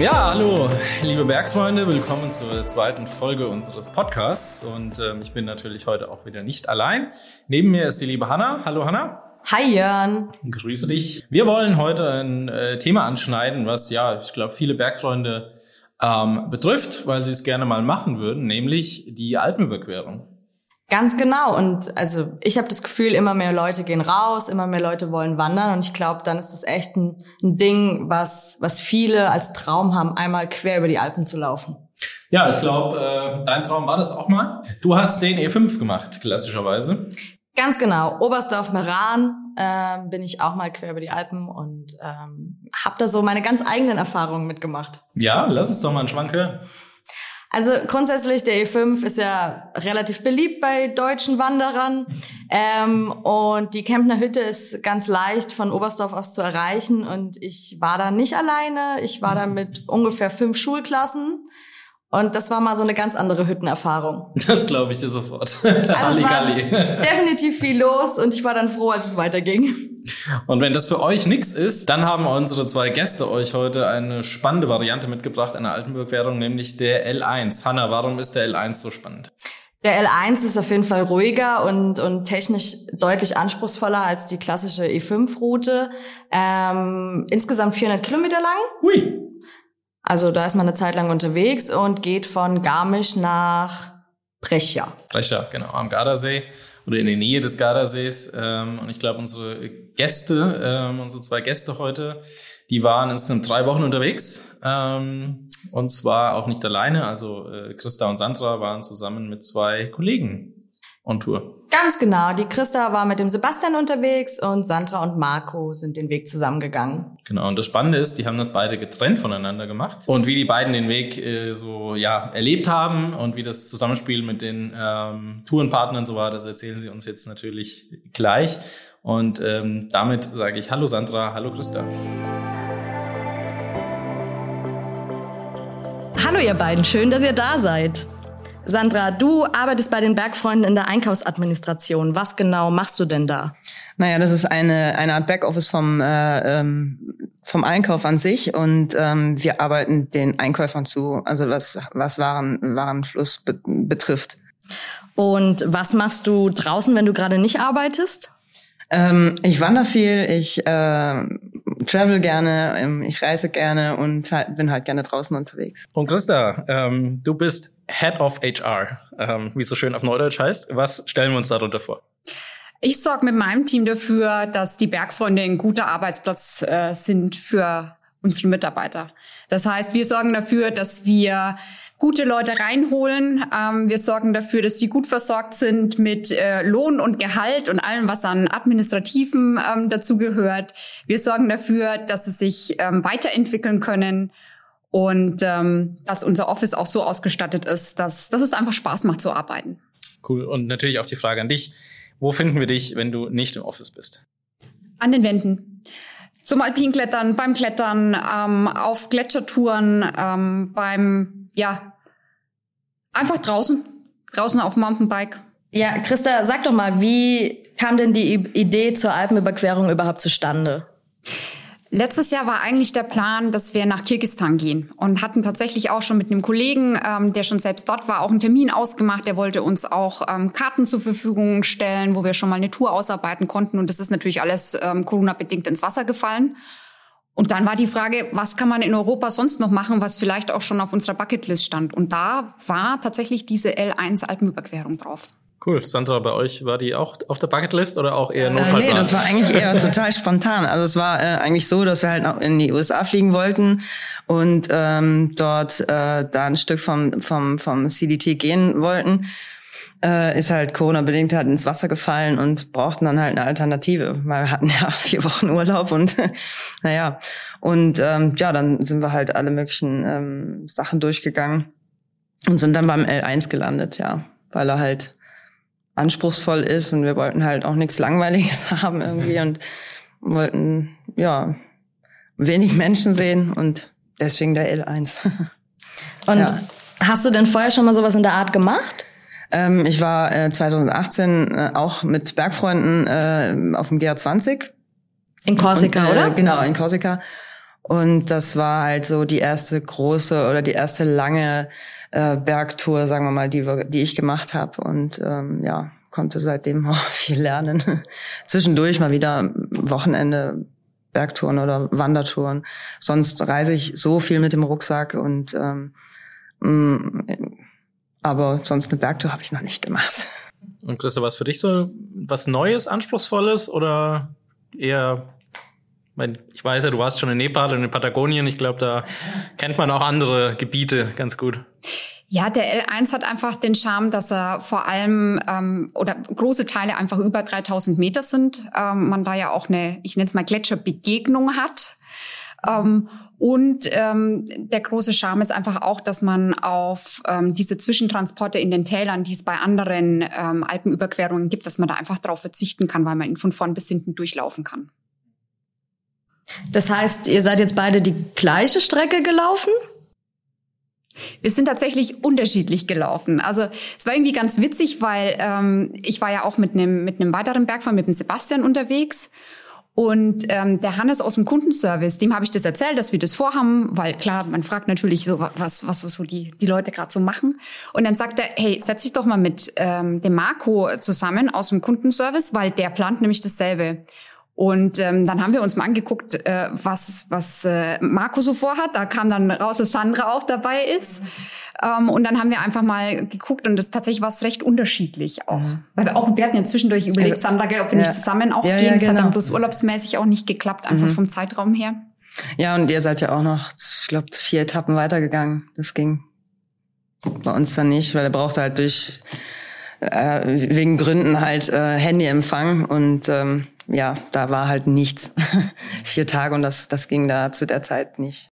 Ja, hallo, liebe Bergfreunde, willkommen zur zweiten Folge unseres Podcasts. Und ähm, ich bin natürlich heute auch wieder nicht allein. Neben mir ist die liebe Hanna. Hallo Hanna. Hi Jörn. Grüße dich. Wir wollen heute ein äh, Thema anschneiden, was ja, ich glaube, viele Bergfreunde ähm, betrifft, weil sie es gerne mal machen würden, nämlich die Alpenüberquerung. Ganz genau. Und also ich habe das Gefühl, immer mehr Leute gehen raus, immer mehr Leute wollen wandern. Und ich glaube, dann ist das echt ein, ein, Ding, was, was viele als Traum haben, einmal quer über die Alpen zu laufen. Ja, ich glaube, äh, dein Traum war das auch mal. Du hast den E5 gemacht, klassischerweise. Ganz genau. Oberstdorf-Meran ähm, bin ich auch mal quer über die Alpen und ähm, habe da so meine ganz eigenen Erfahrungen mitgemacht. Ja, lass uns doch mal einen Schwank hören. Also grundsätzlich, der E5 ist ja relativ beliebt bei deutschen Wanderern. Ähm, und die Kempner Hütte ist ganz leicht von Oberstdorf aus zu erreichen. Und ich war da nicht alleine. Ich war da mit ungefähr fünf Schulklassen. Und das war mal so eine ganz andere Hüttenerfahrung. Das glaube ich dir sofort. Also es war definitiv viel los und ich war dann froh, als es weiterging. Und wenn das für euch nichts ist, dann haben unsere zwei Gäste euch heute eine spannende Variante mitgebracht einer Altenburg-Währung, nämlich der L1. Hanna, warum ist der L1 so spannend? Der L1 ist auf jeden Fall ruhiger und, und technisch deutlich anspruchsvoller als die klassische E5-Route. Ähm, insgesamt 400 Kilometer lang. Hui. Also da ist man eine Zeit lang unterwegs und geht von Garmisch nach Brescia. Brescia, genau, am Gardasee oder in der Nähe des Gardasees. Ähm, und ich glaube, unsere Gäste, ähm, unsere zwei Gäste heute, die waren insgesamt drei Wochen unterwegs. Ähm, und zwar auch nicht alleine. Also äh, Christa und Sandra waren zusammen mit zwei Kollegen on Tour. Ganz genau. Die Christa war mit dem Sebastian unterwegs und Sandra und Marco sind den Weg zusammengegangen. Genau. Und das Spannende ist, die haben das beide getrennt voneinander gemacht. Und wie die beiden den Weg äh, so ja erlebt haben und wie das Zusammenspiel mit den ähm, Tourenpartnern so war, das erzählen sie uns jetzt natürlich gleich. Und ähm, damit sage ich Hallo Sandra, hallo Christa. Hallo ihr beiden, schön, dass ihr da seid. Sandra, du arbeitest bei den Bergfreunden in der Einkaufsadministration. Was genau machst du denn da? Naja, das ist eine, eine Art Backoffice vom, äh, ähm, vom Einkauf an sich und ähm, wir arbeiten den Einkäufern zu, also was, was Waren, Warenfluss be betrifft. Und was machst du draußen, wenn du gerade nicht arbeitest? Ähm, ich wandere viel, ich äh, travel gerne, ähm, ich reise gerne und halt, bin halt gerne draußen unterwegs. Und Christa, ähm, du bist Head of HR, ähm, wie es so schön auf Neudeutsch heißt. Was stellen wir uns darunter vor? Ich sorge mit meinem Team dafür, dass die Bergfreunde ein guter Arbeitsplatz äh, sind für unsere Mitarbeiter. Das heißt, wir sorgen dafür, dass wir gute Leute reinholen. Ähm, wir sorgen dafür, dass die gut versorgt sind mit äh, Lohn und Gehalt und allem, was an Administrativen ähm, dazu gehört. Wir sorgen dafür, dass sie sich ähm, weiterentwickeln können und ähm, dass unser Office auch so ausgestattet ist, dass, dass es einfach Spaß macht zu arbeiten. Cool. Und natürlich auch die Frage an dich. Wo finden wir dich, wenn du nicht im Office bist? An den Wänden. Zum Alpinklettern, beim Klettern, ähm, auf Gletschertouren, ähm, beim, ja, einfach draußen, draußen auf dem Mountainbike. Ja, Christa, sag doch mal, wie kam denn die Idee zur Alpenüberquerung überhaupt zustande? Letztes Jahr war eigentlich der Plan, dass wir nach Kirgistan gehen und hatten tatsächlich auch schon mit einem Kollegen, ähm, der schon selbst dort war, auch einen Termin ausgemacht. Der wollte uns auch ähm, Karten zur Verfügung stellen, wo wir schon mal eine Tour ausarbeiten konnten. Und das ist natürlich alles ähm, Corona-bedingt ins Wasser gefallen. Und dann war die Frage, was kann man in Europa sonst noch machen, was vielleicht auch schon auf unserer Bucketlist stand. Und da war tatsächlich diese L1 Alpenüberquerung drauf. Cool. Sandra, bei euch war die auch auf der Bucketlist oder auch eher Notfallplan? Äh, nee, das war eigentlich eher total spontan. Also es war äh, eigentlich so, dass wir halt noch in die USA fliegen wollten und ähm, dort äh, da ein Stück vom, vom, vom CDT gehen wollten. Äh, ist halt Corona-bedingt halt ins Wasser gefallen und brauchten dann halt eine Alternative, weil wir hatten ja vier Wochen Urlaub und naja. Und ähm, ja, dann sind wir halt alle möglichen ähm, Sachen durchgegangen und sind dann beim L1 gelandet, ja. Weil er halt anspruchsvoll ist und wir wollten halt auch nichts Langweiliges haben irgendwie mhm. und wollten ja wenig Menschen sehen und deswegen der L1. Und ja. hast du denn vorher schon mal sowas in der Art gemacht? Ähm, ich war äh, 2018 äh, auch mit Bergfreunden äh, auf dem GR20. In Korsika, und, äh, oder? Genau, in Korsika. Und das war halt so die erste große oder die erste lange äh, Bergtour, sagen wir mal, die, die ich gemacht habe. Und ähm, ja, konnte seitdem auch viel lernen. Zwischendurch mal wieder Wochenende Bergtouren oder Wandertouren. Sonst reise ich so viel mit dem Rucksack und ähm, mm, aber sonst eine Bergtour habe ich noch nicht gemacht. Und Christa, was für dich so was Neues, Anspruchsvolles oder eher ich weiß ja, du warst schon in Nepal und in Patagonien. Ich glaube, da kennt man auch andere Gebiete ganz gut. Ja, der L1 hat einfach den Charme, dass er vor allem ähm, oder große Teile einfach über 3000 Meter sind. Ähm, man da ja auch eine, ich nenne es mal Gletscherbegegnung hat. Ähm, und ähm, der große Charme ist einfach auch, dass man auf ähm, diese Zwischentransporte in den Tälern, die es bei anderen ähm, Alpenüberquerungen gibt, dass man da einfach darauf verzichten kann, weil man ihn von vorn bis hinten durchlaufen kann. Das heißt, ihr seid jetzt beide die gleiche Strecke gelaufen? Wir sind tatsächlich unterschiedlich gelaufen. Also es war irgendwie ganz witzig, weil ähm, ich war ja auch mit einem mit einem weiteren Bergfahrer, mit dem Sebastian unterwegs. Und ähm, der Hannes aus dem Kundenservice, dem habe ich das erzählt, dass wir das vorhaben, weil klar, man fragt natürlich so, was, was, was so die, die Leute gerade so machen. Und dann sagt er, hey, setz dich doch mal mit ähm, dem Marco zusammen aus dem Kundenservice, weil der plant nämlich dasselbe. Und ähm, dann haben wir uns mal angeguckt, äh, was, was äh, Marco so vorhat. Da kam dann raus, dass Sandra auch dabei ist. Ähm, und dann haben wir einfach mal geguckt und das tatsächlich war es recht unterschiedlich auch. Mhm. Weil wir auch, wir hatten ja zwischendurch überlegt, also, Sandra, ob wir ja. nicht zusammen auch ja, gehen. Ja, das genau. hat dann genau. bloß urlaubsmäßig auch nicht geklappt, einfach mhm. vom Zeitraum her. Ja, und ihr seid ja auch noch, ich glaube, vier Etappen weitergegangen. Das ging bei uns dann nicht, weil er brauchte halt durch äh, wegen Gründen halt äh, Handyempfang und ähm, ja, da war halt nichts. Vier Tage und das, das ging da zu der Zeit nicht.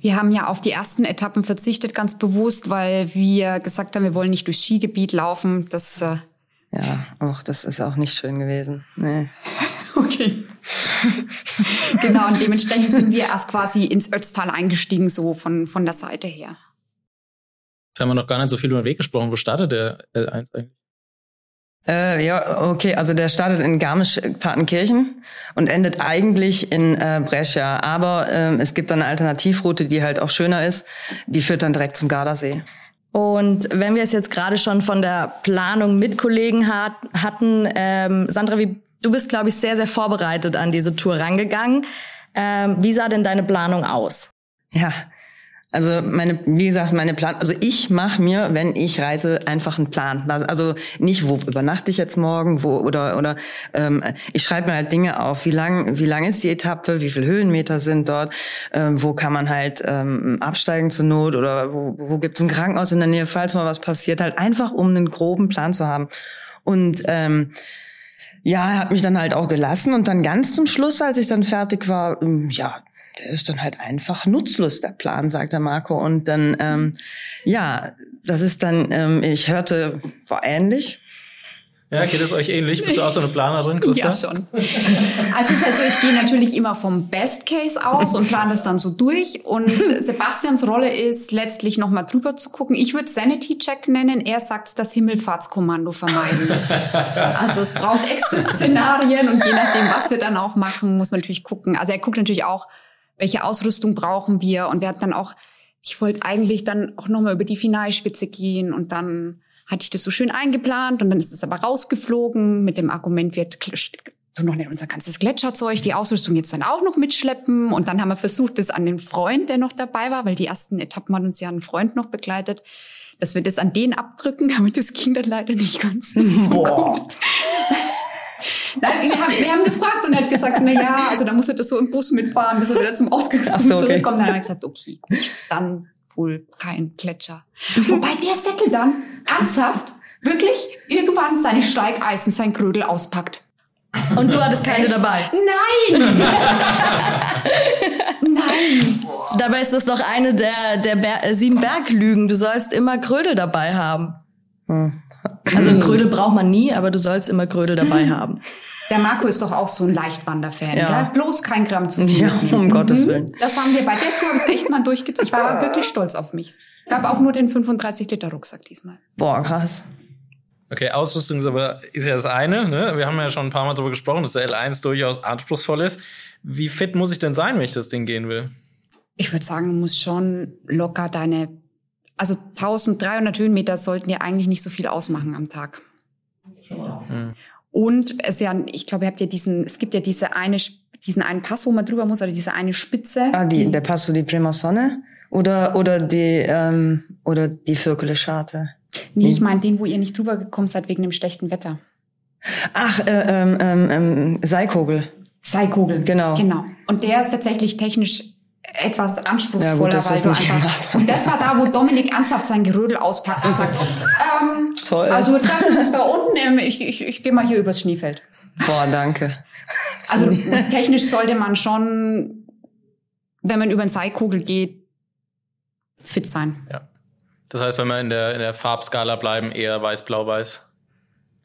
Wir haben ja auf die ersten Etappen verzichtet, ganz bewusst, weil wir gesagt haben, wir wollen nicht durchs Skigebiet laufen. Das äh ja, auch das ist auch nicht schön gewesen. Nee. okay. genau, und dementsprechend sind wir erst quasi ins Ötztal eingestiegen, so von, von der Seite her. Jetzt haben wir noch gar nicht so viel über den Weg gesprochen. Wo startet der L1 eigentlich? Äh, ja, okay, also der startet in Garmisch-Partenkirchen und endet eigentlich in äh, Brescia. Aber äh, es gibt dann eine Alternativroute, die halt auch schöner ist. Die führt dann direkt zum Gardasee. Und wenn wir es jetzt gerade schon von der Planung mit Kollegen hat, hatten, ähm, Sandra, wie, du bist, glaube ich, sehr, sehr vorbereitet an diese Tour rangegangen. Ähm, wie sah denn deine Planung aus? Ja, also meine, wie gesagt, meine Plan, also ich mache mir, wenn ich reise, einfach einen Plan. Also nicht, wo übernachte ich jetzt morgen, wo oder oder ähm, ich schreibe mir halt Dinge auf. Wie lang, wie lang ist die Etappe? Wie viele Höhenmeter sind dort? Ähm, wo kann man halt ähm, absteigen zur Not oder wo, wo gibt es ein Krankenhaus in der Nähe, falls mal was passiert? Halt einfach, um einen groben Plan zu haben. Und ähm, ja, hat mich dann halt auch gelassen und dann ganz zum Schluss, als ich dann fertig war, ähm, ja, der ist dann halt einfach nutzlos, der Plan, sagt der Marco. Und dann, ähm, ja, das ist dann, ähm, ich hörte, war ähnlich. Ja, geht es euch ähnlich? Bist du auch so eine Planerin, Christa? Ja, schon. Also es ist halt so, ich gehe natürlich immer vom Best Case aus und plane das dann so durch. Und Sebastians Rolle ist letztlich nochmal drüber zu gucken. Ich würde Sanity Check nennen. Er sagt das Himmelfahrtskommando vermeiden. Also es braucht extra Szenarien und je nachdem, was wir dann auch machen, muss man natürlich gucken. Also er guckt natürlich auch, welche Ausrüstung brauchen wir? Und wir hatten dann auch, ich wollte eigentlich dann auch nochmal über die Finalspitze gehen und dann hatte ich das so schön eingeplant und dann ist es aber rausgeflogen mit dem Argument, wir tun noch nicht unser ganzes Gletscherzeug, die Ausrüstung jetzt dann auch noch mitschleppen. Und dann haben wir versucht, das an den Freund, der noch dabei war, weil die ersten Etappen hat uns ja ein Freund noch begleitet, dass wir das an den abdrücken, damit das ging dann leider nicht ganz so Boah. gut. Nein, wir haben, wir haben gefragt und er hat gesagt, na ja, also da muss er das so im Bus mitfahren, bis er wieder zum Ausgangspunkt so, okay. zurückkommt. Dann haben wir gesagt, okay, gut, dann wohl kein Gletscher. Wobei der Säckel dann ernsthaft wirklich irgendwann seine Steigeisen, sein Krödel auspackt. Und du hattest keine dabei? Nein! Nein! Dabei ist das doch eine der, der Ber sieben Berglügen. Du sollst immer Krödel dabei haben. Hm. Also mhm. Krödel braucht man nie, aber du sollst immer Krödel dabei mhm. haben. Der Marco ist doch auch so ein Leichtwanderfan, ja. gell? Bloß kein Gramm zu viel. Ja, um mhm. Gottes Willen. Das haben wir bei der Tour ist echt mal durchgezogen. Ich war wirklich stolz auf mich. Gab auch nur den 35 Liter Rucksack diesmal. Boah, krass. Okay, Ausrüstung ist aber ist ja das eine. Ne? Wir haben ja schon ein paar Mal darüber gesprochen, dass der L1 durchaus anspruchsvoll ist. Wie fit muss ich denn sein, wenn ich das Ding gehen will? Ich würde sagen, du musst schon locker deine, also 1300 Höhenmeter sollten ja eigentlich nicht so viel ausmachen am Tag. Hm. Und es ja, ich glaube, ihr habt ja diesen, es gibt ja diese eine, diesen einen Pass, wo man drüber muss, oder diese eine Spitze. Ah, die, der Passo di Prima Sonne oder oder die ähm, oder die Vierkele Scharte. Nee, ich meine den, wo ihr nicht drüber gekommen seid wegen dem schlechten Wetter. Ach, äh, ähm, ähm, ähm, Seikogel. Seikogel. Genau. Genau. Und der ist tatsächlich technisch etwas anspruchsvoller, Ja, gut, weil du einfach. Und das war da, wo Dominik ernsthaft sein Gerödel auspackt und sagt, ähm, Toll. also wir treffen uns da unten, ähm, ich, ich, ich gehe mal hier übers Schneefeld. Boah, danke. Also technisch sollte man schon, wenn man über den Seikogel geht, fit sein. Ja. Das heißt, wenn wir in der, in der Farbskala bleiben, eher weiß, blau, weiß.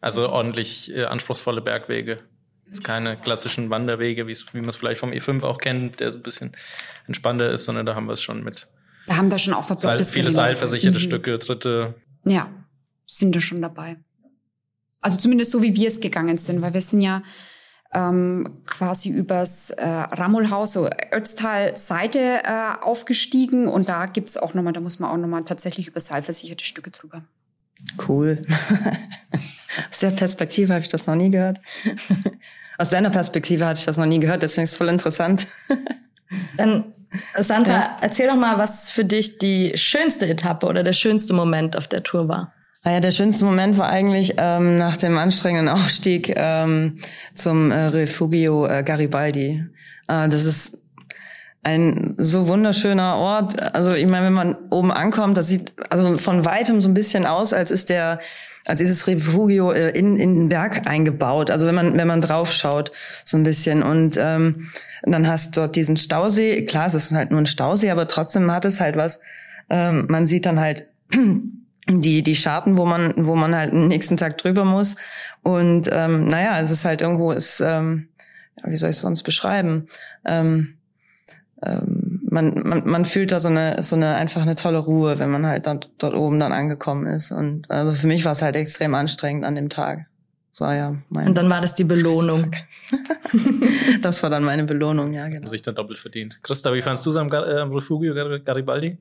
Also ordentlich äh, anspruchsvolle Bergwege. Jetzt keine klassischen Wanderwege, wie man es vielleicht vom E5 auch kennt, der so ein bisschen entspannter ist, sondern da haben wir es schon mit Wir haben da schon auch Seil, viele seilversicherte Mhm. Stücke, dritte. Ja, sind da schon dabei. Also zumindest so, wie wir es gegangen sind, weil wir sind ja ähm, quasi übers äh, Rammelhaus, so Ötztal-Seite äh, aufgestiegen und da gibt's auch nochmal, da muss man auch nochmal tatsächlich über seilversicherte Stücke drüber. Cool. Aus der Perspektive habe ich das noch nie gehört. Aus deiner Perspektive hatte ich das noch nie gehört, deswegen ist es voll interessant. Dann, Sandra, erzähl doch mal, was für dich die schönste Etappe oder der schönste Moment auf der Tour war. Ah ja, der schönste Moment war eigentlich ähm, nach dem anstrengenden Aufstieg ähm, zum äh, Refugio äh, Garibaldi. Äh, das ist ein so wunderschöner Ort. Also ich meine, wenn man oben ankommt, das sieht also von weitem so ein bisschen aus, als ist der, als ist das Refugio äh, in, in den Berg eingebaut. Also wenn man wenn man drauf schaut, so ein bisschen. Und ähm, dann hast dort diesen Stausee. Klar, es ist halt nur ein Stausee, aber trotzdem hat es halt was. Ähm, man sieht dann halt die die Scharten, wo man wo man halt am nächsten Tag drüber muss und ähm, naja, es ist halt irgendwo ist ähm, wie soll ich es sonst beschreiben? Ähm, ähm, man, man man fühlt da so eine so eine einfach eine tolle Ruhe, wenn man halt dort, dort oben dann angekommen ist und also für mich war es halt extrem anstrengend an dem Tag. Das war ja mein Und dann war das die Belohnung. das war dann meine Belohnung, ja genau. sich dann doppelt verdient. Christa, wie fandst du es am Gar äh, am Refugio Gar Garibaldi?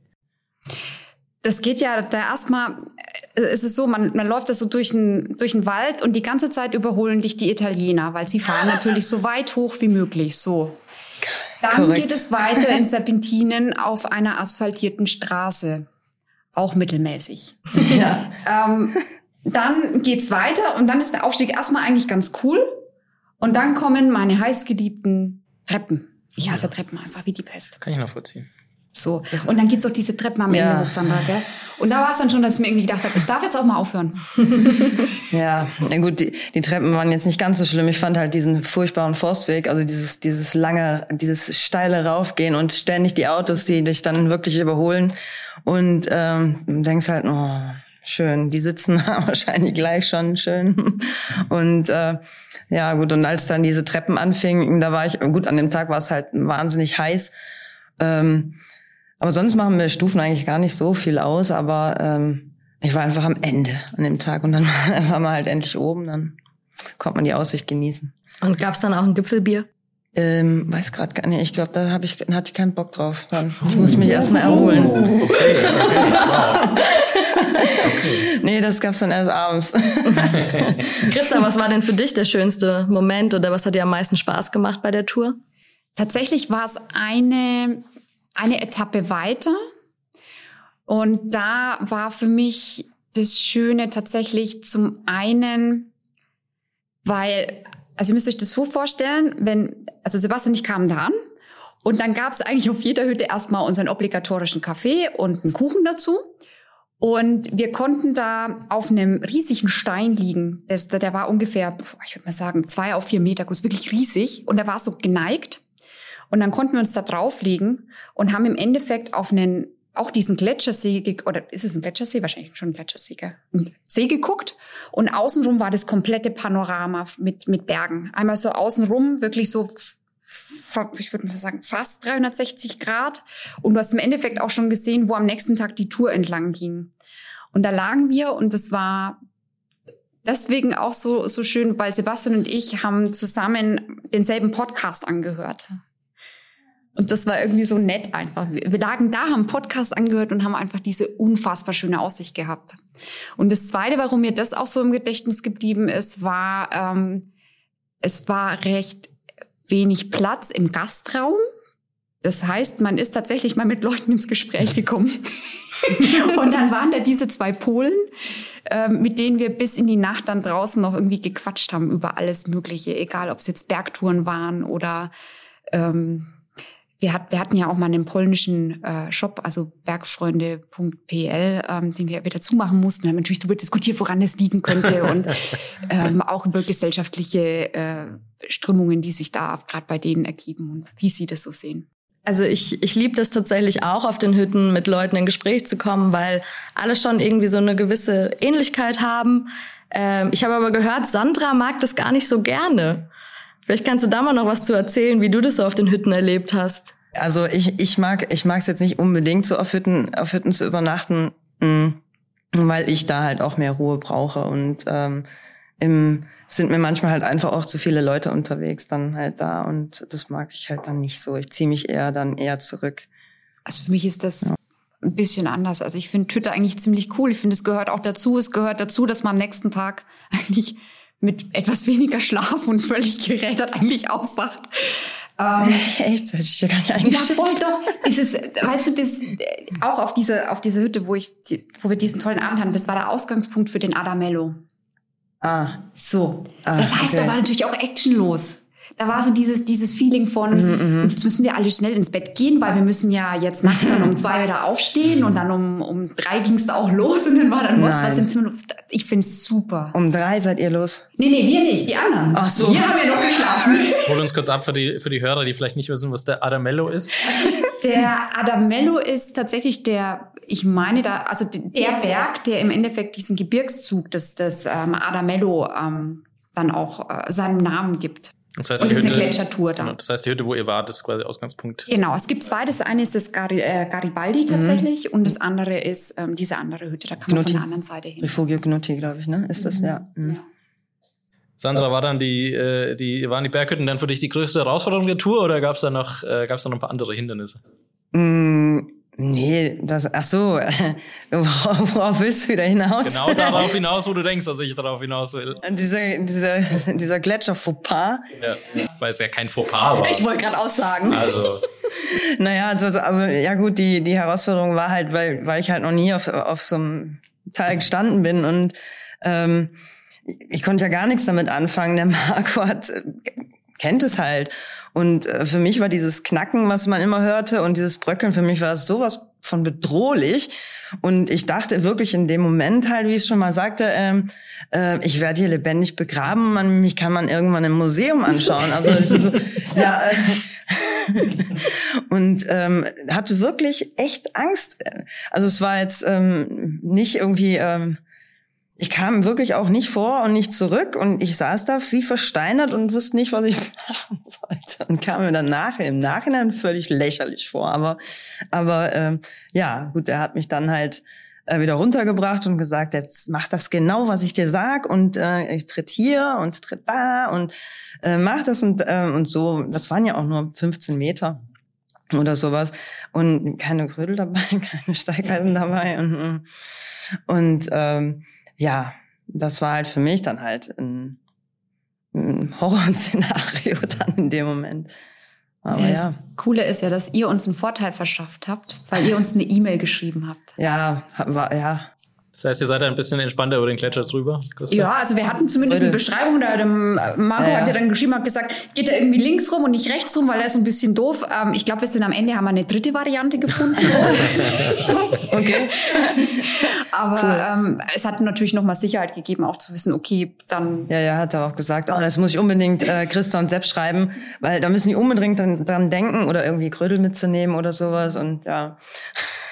Das geht ja da erstmal, äh, es ist so, man, man läuft das so durch den, durch den Wald und die ganze Zeit überholen dich die Italiener, weil sie fahren natürlich so weit hoch wie möglich, so. Dann Korrekt. geht es weiter in Serpentinen auf einer asphaltierten Straße. Auch mittelmäßig. Ja. Ähm, dann geht's weiter und dann ist der Aufstieg erstmal eigentlich ganz cool. Und dann kommen meine heißgeliebten Treppen. Ich hasse Treppen einfach wie die Pest. Kann ich nachvollziehen. So. Und dann geht's auch diese Treppen am Ja. Ende hoch, Sandra, gell? Und da war es dann schon, dass ich mir irgendwie gedacht habe, es darf jetzt auch mal aufhören. Ja, na gut, die, die Treppen waren jetzt nicht ganz so schlimm. Ich fand halt diesen furchtbaren Forstweg, also dieses, dieses lange, dieses steile Raufgehen und ständig die Autos, die dich dann wirklich überholen. Und ähm, denkst halt, oh, schön, die sitzen wahrscheinlich gleich schon schön. Und äh, ja, gut, und als dann diese Treppen anfingen, da war ich, gut, an dem Tag war es halt wahnsinnig heiß. Ähm, aber sonst machen wir Stufen eigentlich gar nicht so viel aus, aber ähm, ich war einfach am Ende an dem Tag und dann war man halt endlich oben, dann konnte man die Aussicht genießen. Und gab's dann auch ein Gipfelbier? Ähm, weiß gerade gar nicht, ich glaube, da hab ich, hatte ich keinen Bock drauf. Dann, ich muss mich erstmal erholen. Okay, okay, wow. Nee, das gab's dann erst abends. Christa, was war denn für dich der schönste Moment oder was hat dir am meisten Spaß gemacht bei der Tour? Tatsächlich war es eine, eine Etappe weiter. Und da war für mich das Schöne tatsächlich zum einen, weil, also ihr müsst euch das so vorstellen, wenn, also Sebastian und ich kamen da an und dann gab es eigentlich auf jeder Hütte erstmal unseren obligatorischen Kaffee und einen Kuchen dazu. Und wir konnten da auf einem riesigen Stein liegen. Das, der war ungefähr, ich würde mal sagen, zwei auf vier Meter groß, wirklich riesig. Und der war so geneigt. Und dann konnten wir uns da drauflegen und haben im Endeffekt auf einen, auch diesen Gletschersee, oder ist es ein Gletschersee? Wahrscheinlich schon ein Gletschersee, gell? Ein See geguckt. Und außenrum war das komplette Panorama mit, mit Bergen. Einmal so außenrum, wirklich so, ich würde mal sagen, fast 360 Grad. Und du hast im Endeffekt auch schon gesehen, wo am nächsten Tag die Tour entlang ging. Und da lagen wir und das war, deswegen auch so, so schön, weil Sebastian und ich haben zusammen denselben Podcast angehört. Und das war irgendwie so nett einfach. Wir lagen da, haben Podcast angehört und haben einfach diese unfassbar schöne Aussicht gehabt. Und das Zweite, warum mir das auch so im Gedächtnis geblieben ist, war, ähm, es war recht wenig Platz im Gastraum. Das heißt, man ist tatsächlich mal mit Leuten ins Gespräch gekommen. und dann waren da diese zwei Polen, ähm, mit denen wir bis in die Nacht dann draußen noch irgendwie gequatscht haben über alles Mögliche, egal ob es jetzt Bergtouren waren oder ähm, wir, hat, wir hatten ja auch mal einen polnischen äh, Shop, also bergfreunde.pl, ähm, den wir wieder zumachen mussten. Wir haben natürlich darüber diskutiert, woran es liegen könnte und ähm, auch über gesellschaftliche äh, Strömungen, die sich da gerade bei denen ergeben und wie sie das so sehen. Also ich, ich liebe das tatsächlich auch, auf den Hütten mit Leuten in Gespräch zu kommen, weil alle schon irgendwie so eine gewisse Ähnlichkeit haben. Ähm, ich habe aber gehört, Sandra mag das gar nicht so gerne. Vielleicht kannst du da mal noch was zu erzählen, wie du das so auf den Hütten erlebt hast. Also ich, ich mag ich mag es jetzt nicht unbedingt so auf Hütten auf Hütten zu übernachten, mh, weil ich da halt auch mehr Ruhe brauche und ähm, im sind mir manchmal halt einfach auch zu viele Leute unterwegs dann halt da und das mag ich halt dann nicht so. Ich ziehe mich eher dann eher zurück. Also für mich ist das ja. ein bisschen anders. Also ich finde Twitter eigentlich ziemlich cool. Ich finde, es gehört auch dazu. Es gehört dazu, dass man am nächsten Tag eigentlich mit etwas weniger Schlaf und völlig gerädert eigentlich aufwacht. Ähm, Echt? Das ich ja gar nicht Ja, voll doch. Es ist, weißt du, das, auch auf diese, auf diese Hütte, wo ich, wo wir diesen tollen Abend hatten, das war der Ausgangspunkt für den Adamello. Ah. So. Ah, das heißt, okay. da war natürlich auch Action los da war so dieses, dieses Feeling von, mm -hmm. jetzt müssen wir alle schnell ins Bett gehen, weil wir müssen ja jetzt nachts dann um zwei wieder aufstehen und dann um, um drei ging es da auch los und dann war dann nur zwei sind los. Ich find's super. Um drei seid ihr los? Nee, nee, wir nicht, die anderen. Ach so. Wir haben ja noch geschlafen. Hol uns kurz ab für die, für die Hörer, die vielleicht nicht wissen, was der Adamello ist. Der Adamello ist tatsächlich der ich meine da, also der Berg, der im Endeffekt diesen Gebirgszug des, des ähm, Adamello ähm, dann auch äh, seinen Namen gibt. Das heißt, und das ist eine Gletschertour da. Genau, das heißt, die Hütte, wo ihr wart, ist quasi Ausgangspunkt. Genau, es gibt zwei. Das eine ist das Gari, äh, Garibaldi tatsächlich mhm. und das andere ist ähm, diese andere Hütte. Da kann Gnutti. man von der anderen Seite hin. Refugio Gnutti, glaube ich, ne? Ist das, mhm. ja. Mhm. ja. Sandra, war dann die, äh, die, waren die Berghütten dann für dich die größte Herausforderung der Tour oder gab es da noch, äh, gab's da noch ein paar andere Hindernisse? Mm, Nee, das, ach so, worauf, worauf willst du wieder hinaus? Genau darauf hinaus, wo du denkst, dass ich darauf hinaus will. Dieser, dieser, dieser Gletscher Fauxpas. Ja, weil es ja kein Fauxpas war. Ich wollte gerade aussagen. Also. naja, also, also, ja gut, die, die Herausforderung war halt, weil, weil ich halt noch nie auf, auf so einem Teil gestanden bin und, ähm, ich konnte ja gar nichts damit anfangen. Der Marco hat kennt es halt. Und äh, für mich war dieses Knacken, was man immer hörte, und dieses Bröckeln, für mich war das sowas von bedrohlich. Und ich dachte wirklich in dem Moment halt, wie ich es schon mal sagte, ähm, äh, ich werde hier lebendig begraben. Man, mich kann man irgendwann im Museum anschauen. Also so, ja. Äh, und ähm, hatte wirklich echt Angst. Also es war jetzt ähm, nicht irgendwie ähm, ich kam wirklich auch nicht vor und nicht zurück und ich saß da wie versteinert und wusste nicht, was ich machen sollte und kam mir dann nachher im Nachhinein völlig lächerlich vor. Aber, aber ähm, ja, gut, er hat mich dann halt äh, wieder runtergebracht und gesagt, jetzt mach das genau, was ich dir sag und äh, ich tritt hier und tritt da und äh, mach das und äh, und so. Das waren ja auch nur 15 Meter oder sowas und keine Krödel dabei, keine Steigeisen dabei und und ähm, ja, das war halt für mich dann halt ein, ein Horrorszenario dann in dem Moment. Aber ja, das ja. Coole ist ja, dass ihr uns einen Vorteil verschafft habt, weil ihr uns eine E-Mail geschrieben habt. Ja, war, ja, das heißt, ihr seid ein bisschen entspannter über den Gletscher drüber? Christa? Ja, also wir hatten zumindest eine Beschreibung, da Marco ja, ja. hat ja dann geschrieben, hat gesagt, geht er irgendwie links rum und nicht rechts rum, weil er ist ein bisschen doof. Ähm, ich glaube, wir sind am Ende, haben wir eine dritte Variante gefunden. okay. Aber cool. ähm, es hat natürlich nochmal Sicherheit gegeben, auch zu wissen, okay, dann... Ja, ja, hat er auch gesagt, oh, das muss ich unbedingt äh, Christa und Sepp schreiben, weil da müssen die unbedingt dran, dran denken oder irgendwie Krödel mitzunehmen oder sowas und ja...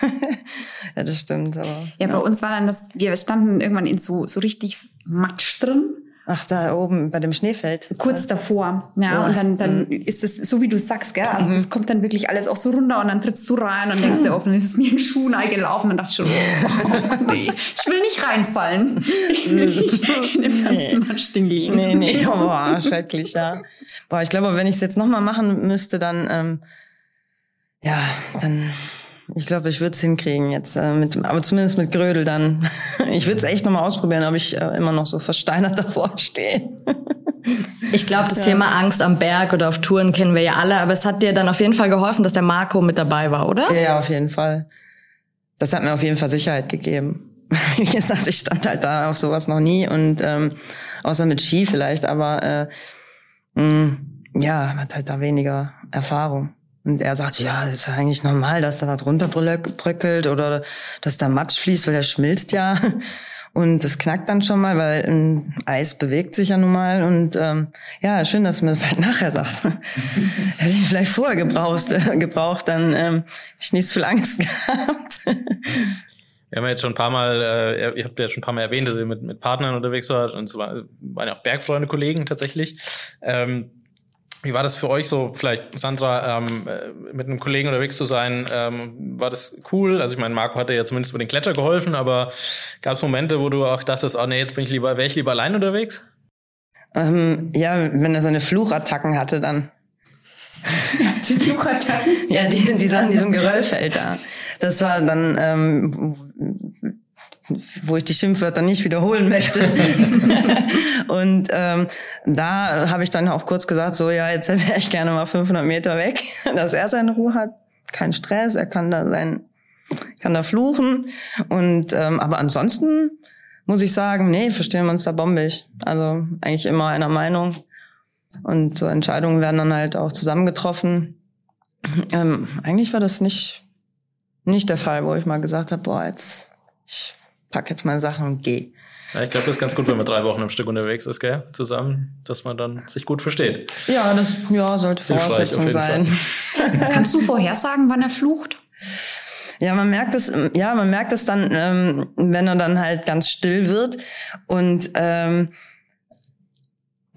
ja, das stimmt. Aber, ja, ja, bei uns war dann das, wir standen irgendwann in so, so richtig Matsch drin Ach, da oben bei dem Schneefeld. Kurz davor, ja. ja. Und dann, dann mhm. ist es so, wie du sagst, gell? Also es mhm. kommt dann wirklich alles auch so runter und dann trittst du rein und denkst dir, oh, dann ist es mir in Schuhen eingelaufen und dachte schon, oh, nee, ich will nicht reinfallen. Ich will nicht in dem ganzen nee. Matschding liegen. Nee, nee, oh, schrecklich, ja. Boah, ich glaube, wenn ich es jetzt nochmal machen müsste, dann, ähm, ja, dann ich glaube, ich würde es hinkriegen jetzt, äh, mit, aber zumindest mit Grödel dann. Ich würde es echt nochmal ausprobieren, ob ich äh, immer noch so versteinert davor stehe. Ich glaube, das ja. Thema Angst am Berg oder auf Touren kennen wir ja alle, aber es hat dir dann auf jeden Fall geholfen, dass der Marco mit dabei war, oder? Ja, auf jeden Fall. Das hat mir auf jeden Fall Sicherheit gegeben. Wie gesagt, ich stand halt da auf sowas noch nie und ähm, außer mit Ski vielleicht, aber äh, mh, mm, ja, hat halt da weniger Erfahrung. Und er sagt, ja, ist eigentlich normal, dass da was runterbröckelt oder dass da Matsch fließt, weil der schmilzt ja. Und das knackt dann schon mal, weil ein Eis bewegt sich ja nun mal. Und ähm, ja, schön, dass du mir das halt nachher sagst. Hätte ich vielleicht vorher gebraucht, äh, gebraucht dann ähm, hätte ich nicht so viel Angst gehabt. Wir haben ja jetzt schon ein paar Mal, äh, ihr habt ja schon ein paar Mal erwähnt, dass ihr mit, mit Partnern unterwegs wart und so waren ja auch Bergfreunde, Kollegen tatsächlich. Ähm, wie war das für euch so, vielleicht Sandra, ähm, äh, mit einem Kollegen unterwegs zu sein? Ähm, war das cool? Also ich meine, Marco hatte ja zumindest mit den Kletter geholfen, aber gab es Momente, wo du auch dachtest, oh nee, jetzt bin ich lieber, wäre ich lieber allein unterwegs? Ähm, ja, wenn er seine Fluchattacken hatte, dann. die Fluchattacken? ja, die, die Sachen in diesem Geröllfeld da. Das war dann, ähm, wo ich die Schimpfwörter nicht wiederholen möchte. und ähm, da habe ich dann auch kurz gesagt, so ja, jetzt wäre ich gerne mal 500 Meter weg, dass er seine Ruhe hat, kein Stress, er kann da sein, kann da fluchen. Und ähm, aber ansonsten muss ich sagen, nee, verstehen wir uns da bombig. Also eigentlich immer einer Meinung. Und so Entscheidungen werden dann halt auch zusammengetroffen. Ähm, eigentlich war das nicht nicht der Fall, wo ich mal gesagt habe, boah, jetzt ich pack jetzt meine Sachen und geh. Ja, ich glaube, das ist ganz gut, wenn man drei Wochen am Stück unterwegs ist, gell? Zusammen, dass man dann sich gut versteht. Ja, das ja, sollte Voraussetzung sein. Kannst du vorhersagen, wann er flucht? Ja, man merkt es, ja, man merkt es dann, ähm, wenn er dann halt ganz still wird und ähm,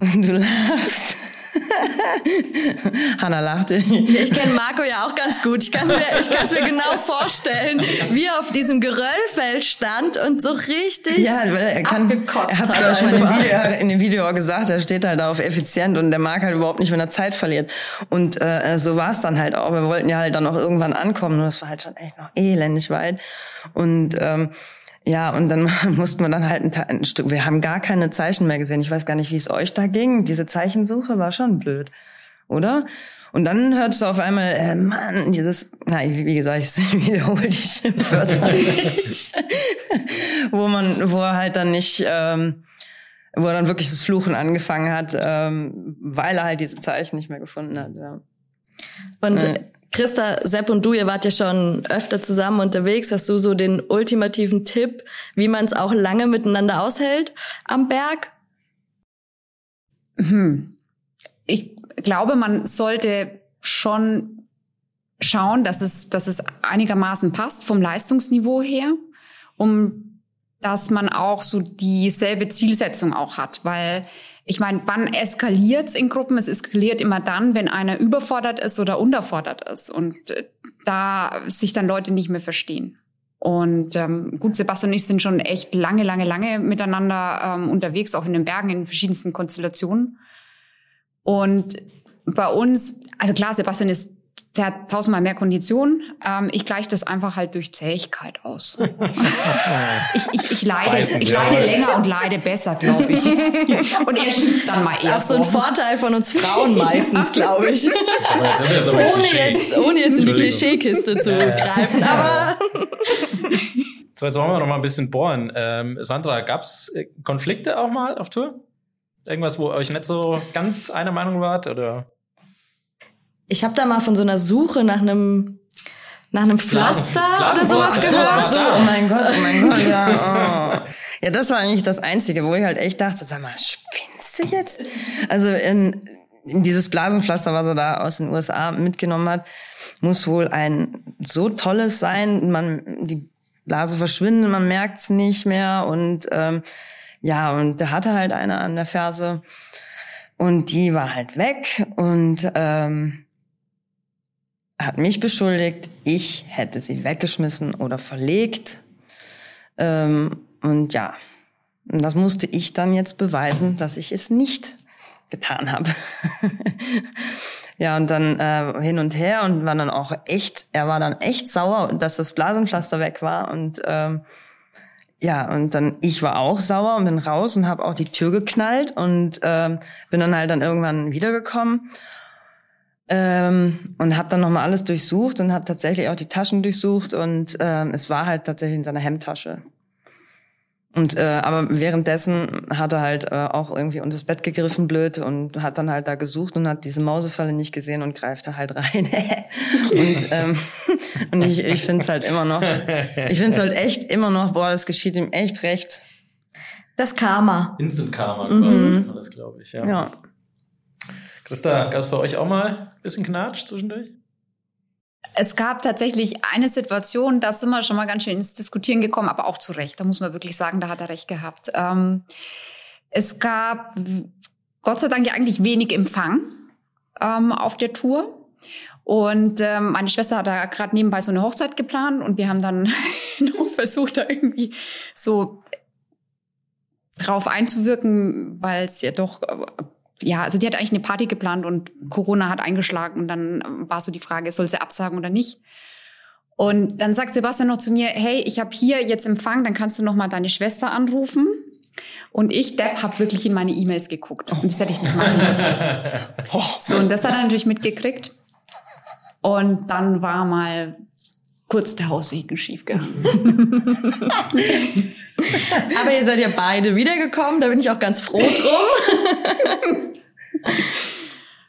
du lachst. Hanna lachte. Ich kenne Marco ja auch ganz gut. Ich kann es mir, ich kann's mir genau vorstellen, wie er auf diesem Geröllfeld stand und so richtig ja, weil er kann, abgekotzt er hat. Er schon in dem, Video, in dem Video auch gesagt, er steht halt auf effizient und der mag halt überhaupt nicht, wenn er Zeit verliert. Und äh, so war es dann halt auch. Wir wollten ja halt dann auch irgendwann ankommen und das war halt schon echt noch elendig weit. Und ähm, ja, und dann mussten wir dann halt ein, ein, Stück, wir haben gar keine Zeichen mehr gesehen. Ich weiß gar nicht, wie es euch da ging. Diese Zeichensuche war schon blöd, oder? Und dann hörst du auf einmal, äh, Mann, dieses, na, wie gesagt, ich wiederhole die Schimpfwörter nicht. wo man, wo er halt dann nicht, ähm, wo er dann wirklich das Fluchen angefangen hat, ähm, weil er halt diese Zeichen nicht mehr gefunden hat, ja. Und äh, Christa, Sepp und du, ihr wart ja schon öfter zusammen unterwegs. Hast du so den ultimativen Tipp, wie man es auch lange miteinander aushält am Berg? Hm. Ich glaube, man sollte schon schauen, dass es, dass es einigermaßen passt vom Leistungsniveau her, um dass man auch so dieselbe Zielsetzung auch hat, weil ich meine, wann eskaliert es in Gruppen? Es eskaliert immer dann, wenn einer überfordert ist oder unterfordert ist und äh, da sich dann Leute nicht mehr verstehen. Und ähm, gut, Sebastian und ich sind schon echt lange, lange, lange miteinander ähm, unterwegs, auch in den Bergen in verschiedensten Konstellationen. Und bei uns, also klar, Sebastian ist der hat tausendmal mehr Konditionen. Ähm, ich gleiche das einfach halt durch Zähigkeit aus. ich, ich, ich leide, Beißen, ich leide länger und leide besser, glaube ich. und er schiebt dann mal eher. Das ist so ein Vorteil von uns Frauen meistens, glaube ich. ohne, jetzt, ohne jetzt in die Klischeekiste zu greifen. Aber so, jetzt wollen wir noch mal ein bisschen bohren. Ähm, Sandra, gab's äh, Konflikte auch mal auf Tour? Irgendwas, wo euch nicht so ganz einer Meinung wart? Oder? Ich habe da mal von so einer Suche nach einem nach einem Pflaster Blasen, oder sowas Ach gehört. So, oh mein Gott, oh mein Gott, ja. Oh. Ja, das war eigentlich das Einzige, wo ich halt echt dachte, sag mal, spinnst du jetzt? Also in, in dieses Blasenpflaster, was er da aus den USA mitgenommen hat, muss wohl ein so tolles sein. Man, die Blase verschwindet, man merkt's nicht mehr und ähm, ja, und der hatte halt eine an der Ferse und die war halt weg und ähm, hat mich beschuldigt, ich hätte sie weggeschmissen oder verlegt. Ähm, und ja, das musste ich dann jetzt beweisen, dass ich es nicht getan habe. ja, und dann äh, hin und her und war dann auch echt, er war dann echt sauer, dass das Blasenpflaster weg war und ähm, ja, und dann ich war auch sauer und bin raus und habe auch die Tür geknallt und ähm, bin dann halt dann irgendwann wiedergekommen ähm, und habe dann nochmal alles durchsucht und habe tatsächlich auch die Taschen durchsucht und ähm, es war halt tatsächlich in seiner Hemdtasche. Und äh, aber währenddessen hat er halt äh, auch irgendwie unter das Bett gegriffen blöd und hat dann halt da gesucht und hat diese Mausefalle nicht gesehen und greift da halt rein. und ähm, und ich, ich finde es halt immer noch, ich finde es halt echt immer noch, boah, das geschieht ihm echt recht. Das Karma. Instant Karma quasi, mhm. das glaube ich, ja. ja. Christa, gab es bei euch auch mal ein bisschen Knatsch zwischendurch? Es gab tatsächlich eine Situation, da sind wir schon mal ganz schön ins Diskutieren gekommen, aber auch zu Recht. Da muss man wirklich sagen, da hat er recht gehabt. Ähm, es gab Gott sei Dank ja eigentlich wenig Empfang ähm, auf der Tour. Und ähm, meine Schwester hat da gerade nebenbei so eine Hochzeit geplant und wir haben dann noch versucht, da irgendwie so drauf einzuwirken, weil es ja doch ja, also die hat eigentlich eine Party geplant und Corona hat eingeschlagen und dann war so die Frage, soll sie absagen oder nicht? Und dann sagt Sebastian noch zu mir, hey, ich habe hier jetzt Empfang, dann kannst du noch mal deine Schwester anrufen. Und ich, Depp, habe wirklich in meine E-Mails geguckt. Und das hätte ich nicht machen dürfen. so, und das hat er natürlich mitgekriegt. Und dann war mal kurz der Haussegen schiefgegangen. Aber ihr seid ja beide wiedergekommen, da bin ich auch ganz froh drum.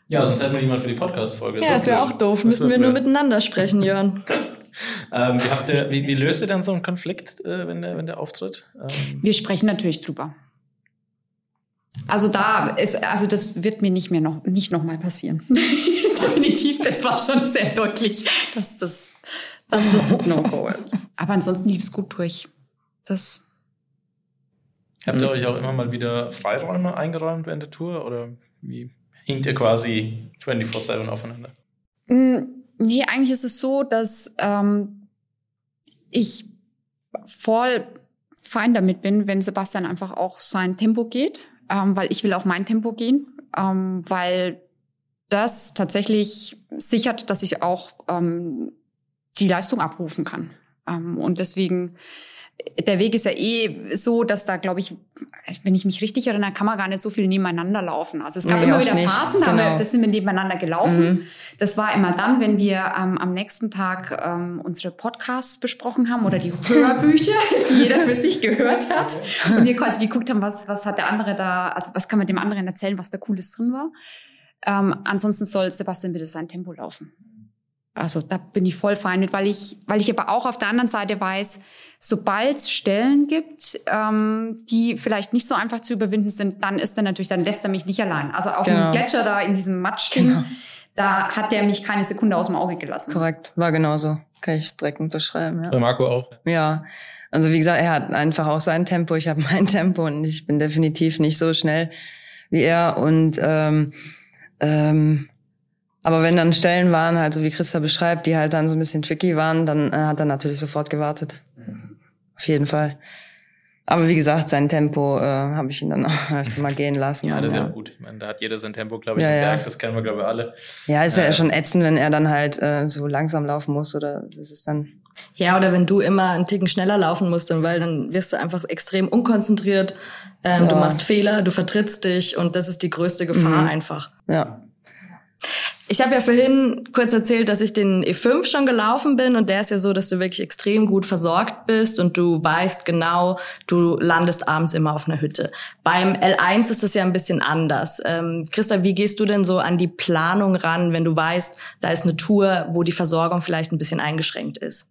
Ja, sonst hätten wir niemand für die Podcast-Folge. Ja, das wäre auch doof. Müssen wir nur miteinander sprechen, Jörn. ähm, wie, habt ihr, wie, wie, löst ihr dann so einen Konflikt, äh, wenn, der, wenn der auftritt? Ähm wir sprechen natürlich drüber. Also da ist, also das wird mir nicht mehr noch, nicht noch mal passieren. Definitiv, das war schon sehr deutlich, dass das, dass das ein No-Go ist. Aber ansonsten lief es gut durch. Das. Habt ihr euch auch immer mal wieder Freiräume eingeräumt während der Tour oder wie hinkt ihr quasi 24-7 aufeinander? Mm, nee, eigentlich ist es so, dass ähm, ich voll fein damit bin, wenn Sebastian einfach auch sein Tempo geht, ähm, weil ich will auch mein Tempo gehen, ähm, weil das tatsächlich sichert, dass ich auch ähm, die Leistung abrufen kann. Ähm, und deswegen der Weg ist ja eh so, dass da, glaube ich, wenn ich mich richtig erinnere, kann man gar nicht so viel nebeneinander laufen. Also es gab nee, immer wieder Phasen, da genau. wir, das sind wir nebeneinander gelaufen. Mhm. Das war immer dann, wenn wir ähm, am nächsten Tag ähm, unsere Podcasts besprochen haben oder die Hörbücher, die jeder für sich gehört hat. Und wir quasi geguckt haben, was, was hat der andere da, also was kann man dem anderen erzählen, was da Cooles drin war. Ähm, ansonsten soll Sebastian bitte sein Tempo laufen. Also da bin ich voll fein mit, weil ich, weil ich aber auch auf der anderen Seite weiß, sobald es Stellen gibt, ähm, die vielleicht nicht so einfach zu überwinden sind, dann ist er natürlich, dann lässt er mich nicht allein. Also auf genau. dem Gletscher da in diesem Matschding, genau. da hat der mich keine Sekunde aus dem Auge gelassen. Korrekt, war genauso. Kann ich direkt unterschreiben. Ja. Bei Marco auch. Ja, also wie gesagt, er hat einfach auch sein Tempo, ich habe mein Tempo und ich bin definitiv nicht so schnell wie er und ähm, ähm, aber wenn dann Stellen waren, halt so wie Christa beschreibt, die halt dann so ein bisschen tricky waren, dann äh, hat er natürlich sofort gewartet. Mhm. Auf jeden Fall. Aber wie gesagt, sein Tempo äh, habe ich ihn dann auch halt mal gehen lassen. Ja, das ist ja, gut. Ich meine, da hat jeder sein Tempo, glaube ich, ja, im Berg. Das kennen wir, glaube ich, alle. Ja, ist äh, ja schon ätzend, wenn er dann halt äh, so langsam laufen muss oder das ist dann. Ja, oder wenn du immer einen Ticken schneller laufen musst, dann, weil dann wirst du einfach extrem unkonzentriert. Ähm, ja. Du machst Fehler, du vertrittst dich und das ist die größte Gefahr mhm. einfach. Ja. Ich habe ja vorhin kurz erzählt, dass ich den E5 schon gelaufen bin und der ist ja so, dass du wirklich extrem gut versorgt bist und du weißt genau, du landest abends immer auf einer Hütte. Beim L1 ist das ja ein bisschen anders. Ähm, Christa, wie gehst du denn so an die Planung ran, wenn du weißt, da ist eine Tour, wo die Versorgung vielleicht ein bisschen eingeschränkt ist?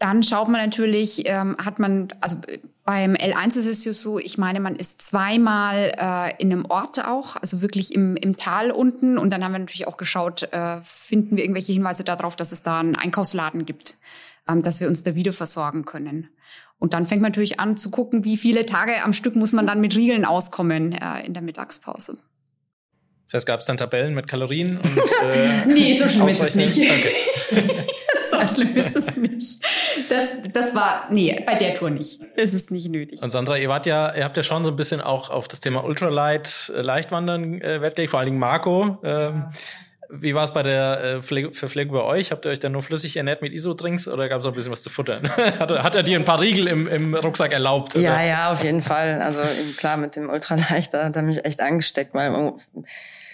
Dann schaut man natürlich, ähm, hat man, also beim L1 ist es ja so, ich meine, man ist zweimal äh, in einem Ort auch, also wirklich im, im Tal unten. Und dann haben wir natürlich auch geschaut, äh, finden wir irgendwelche Hinweise darauf, dass es da einen Einkaufsladen gibt, ähm, dass wir uns da wieder versorgen können. Und dann fängt man natürlich an zu gucken, wie viele Tage am Stück muss man dann mit Riegeln auskommen äh, in der Mittagspause. Das heißt, gab es dann Tabellen mit Kalorien und äh, Nee, so schlimm ist es nicht. Okay. so schlimm ist es nicht. Das, das war, nee, bei der Tour nicht. Es ist nicht nötig. Und Sandra, ihr wart ja, ihr habt ja schon so ein bisschen auch auf das Thema Ultralight, äh, Leichtwandern äh, gelegt, vor allen Dingen Marco. Ähm, wie war es bei der äh, Pflege, Verpflegung bei euch? Habt ihr euch dann nur flüssig ernährt mit Isotrinks oder gab es auch ein bisschen was zu futtern? hat, hat er dir ein paar Riegel im, im Rucksack erlaubt? Oder? Ja, ja, auf jeden Fall. Also klar, mit dem Ultraleicht, da hat er mich echt angesteckt, weil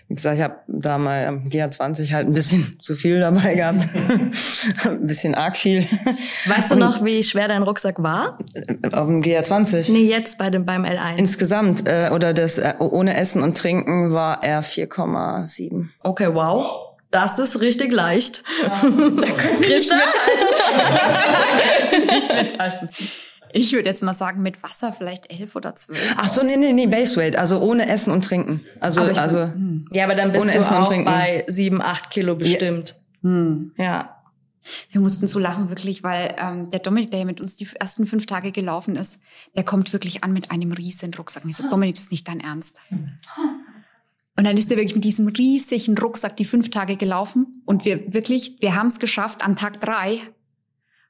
wie gesagt, ich habe da mal am GA20 halt ein bisschen zu viel dabei gehabt. ein bisschen arg viel. Weißt du noch, wie schwer dein Rucksack war? Auf dem GA20? Nee, jetzt bei dem, beim L1. Insgesamt, äh, oder das äh, ohne Essen und Trinken war er 4,7. Okay, wow. Das ist richtig leicht. Ja. da können wir nicht mithalten. nicht mithalten. Ich würde jetzt mal sagen, mit Wasser vielleicht elf oder zwölf. Ach so, nee, nee, nee, Base Weight, also ohne Essen und Trinken. Also, aber also. Hm. Ja, aber dann bist du auch bei sieben, acht Kilo bestimmt. Ja. Hm. ja. Wir mussten so lachen, wirklich, weil ähm, der Dominik, der ja mit uns die ersten fünf Tage gelaufen ist, der kommt wirklich an mit einem riesen Rucksack. Und ich so, Dominik, das ist nicht dein Ernst. Und dann ist er wirklich mit diesem riesigen Rucksack die fünf Tage gelaufen. Und wir wirklich, wir haben es geschafft, an Tag drei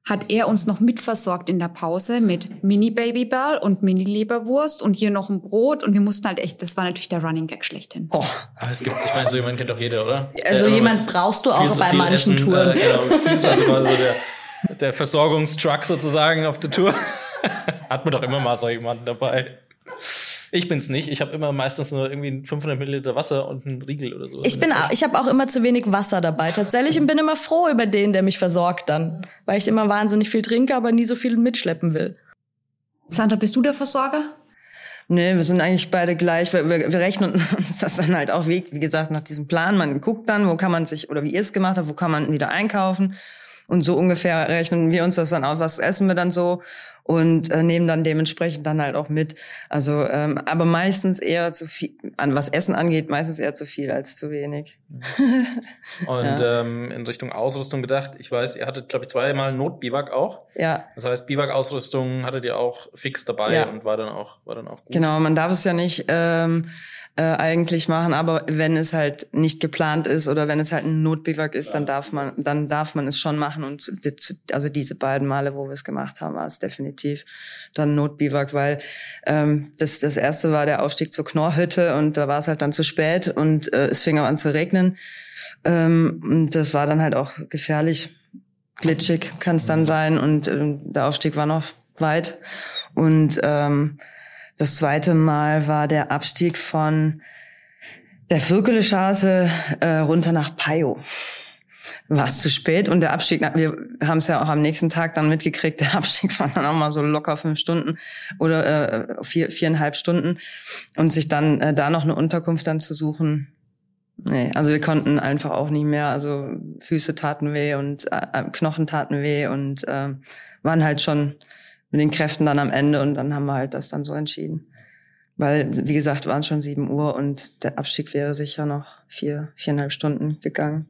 hat er uns noch mitversorgt in der Pause mit Mini Babybell und Mini Leberwurst und hier noch ein Brot und wir mussten halt echt, das war natürlich der Running Gag schlechthin. Boah, aber es gibt, ich meine, so jemand kennt doch jeder, oder? Also äh, jemand brauchst du auch bei manchen essen, Touren. Äh, genau, also quasi so der, der Versorgungstruck sozusagen auf der Tour. Hat man doch immer mal so jemanden dabei. Ich bin's nicht. Ich habe immer meistens nur irgendwie 500 Milliliter Wasser und einen Riegel oder so. Ich bin, auch, ich habe auch immer zu wenig Wasser dabei tatsächlich und bin immer froh über den, der mich versorgt dann, weil ich immer wahnsinnig viel trinke, aber nie so viel mitschleppen will. Sandra, bist du der Versorger? Nee, wir sind eigentlich beide gleich. Wir, wir, wir rechnen uns das dann halt auch, wie, wie gesagt, nach diesem Plan. Man guckt dann, wo kann man sich, oder wie ihr es gemacht habt, wo kann man wieder einkaufen. Und so ungefähr rechnen wir uns das dann aus, was essen wir dann so und äh, nehmen dann dementsprechend dann halt auch mit. Also, ähm, aber meistens eher zu viel, an was Essen angeht, meistens eher zu viel als zu wenig. und ja. ähm, in Richtung Ausrüstung gedacht, ich weiß, ihr hattet, glaube ich, zweimal Notbiwak auch. Ja. Das heißt, Biwak-Ausrüstung hattet ihr auch fix dabei ja. und war dann auch, war dann auch gut. Genau, man darf es ja nicht ähm, äh, eigentlich machen, aber wenn es halt nicht geplant ist oder wenn es halt ein Notbiwak ist, dann darf man, dann darf man es schon machen. Und also diese beiden Male, wo wir es gemacht haben, war es definitiv dann Notbiwak, weil ähm, das das erste war der Aufstieg zur Knorrhütte und da war es halt dann zu spät und äh, es fing auch an zu regnen. Ähm, und das war dann halt auch gefährlich, glitschig kann es dann sein und äh, der Aufstieg war noch weit und ähm, das zweite Mal war der Abstieg von der Vögelestraße äh, runter nach Payo. War es zu spät und der Abstieg, wir haben es ja auch am nächsten Tag dann mitgekriegt, der Abstieg war dann auch mal so locker fünf Stunden oder äh, vier, viereinhalb Stunden und sich dann äh, da noch eine Unterkunft dann zu suchen. Nee, also wir konnten einfach auch nicht mehr, also Füße taten weh und äh, Knochen taten weh und äh, waren halt schon mit den Kräften dann am Ende und dann haben wir halt das dann so entschieden. Weil, wie gesagt, waren schon sieben Uhr und der Abstieg wäre sicher noch vier, viereinhalb Stunden gegangen.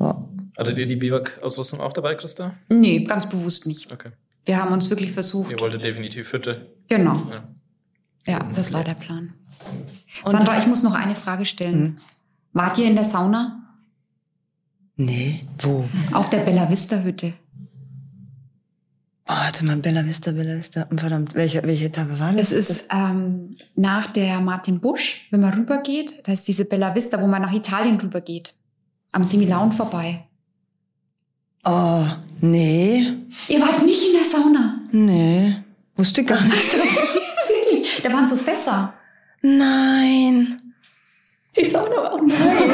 Ja. Hattet ihr die Biwak-Ausrüstung auch dabei, Christa? Nee, ganz bewusst nicht. Okay. Wir haben uns wirklich versucht. Ihr wolltet definitiv Hütte. Genau. Ja, ja das war der Plan. Und Sandra, ich muss noch eine Frage stellen. Hm? Wart ihr in der Sauna? Nee, wo? Auf der Bella Vista Hütte. Oh, warte mal, Bella Vista, Bella Vista. Verdammt, welche, welche Etappe war das? Das ist ähm, nach der Martin Busch, wenn man rübergeht. Da ist diese Bella Vista, wo man nach Italien rübergeht. Am Similaun vorbei. Oh, nee. Ihr wart nicht in der Sauna? Nee. Wusste gar nicht. Wirklich? Da waren so Fässer. Nein. Die Sauna war auch nein.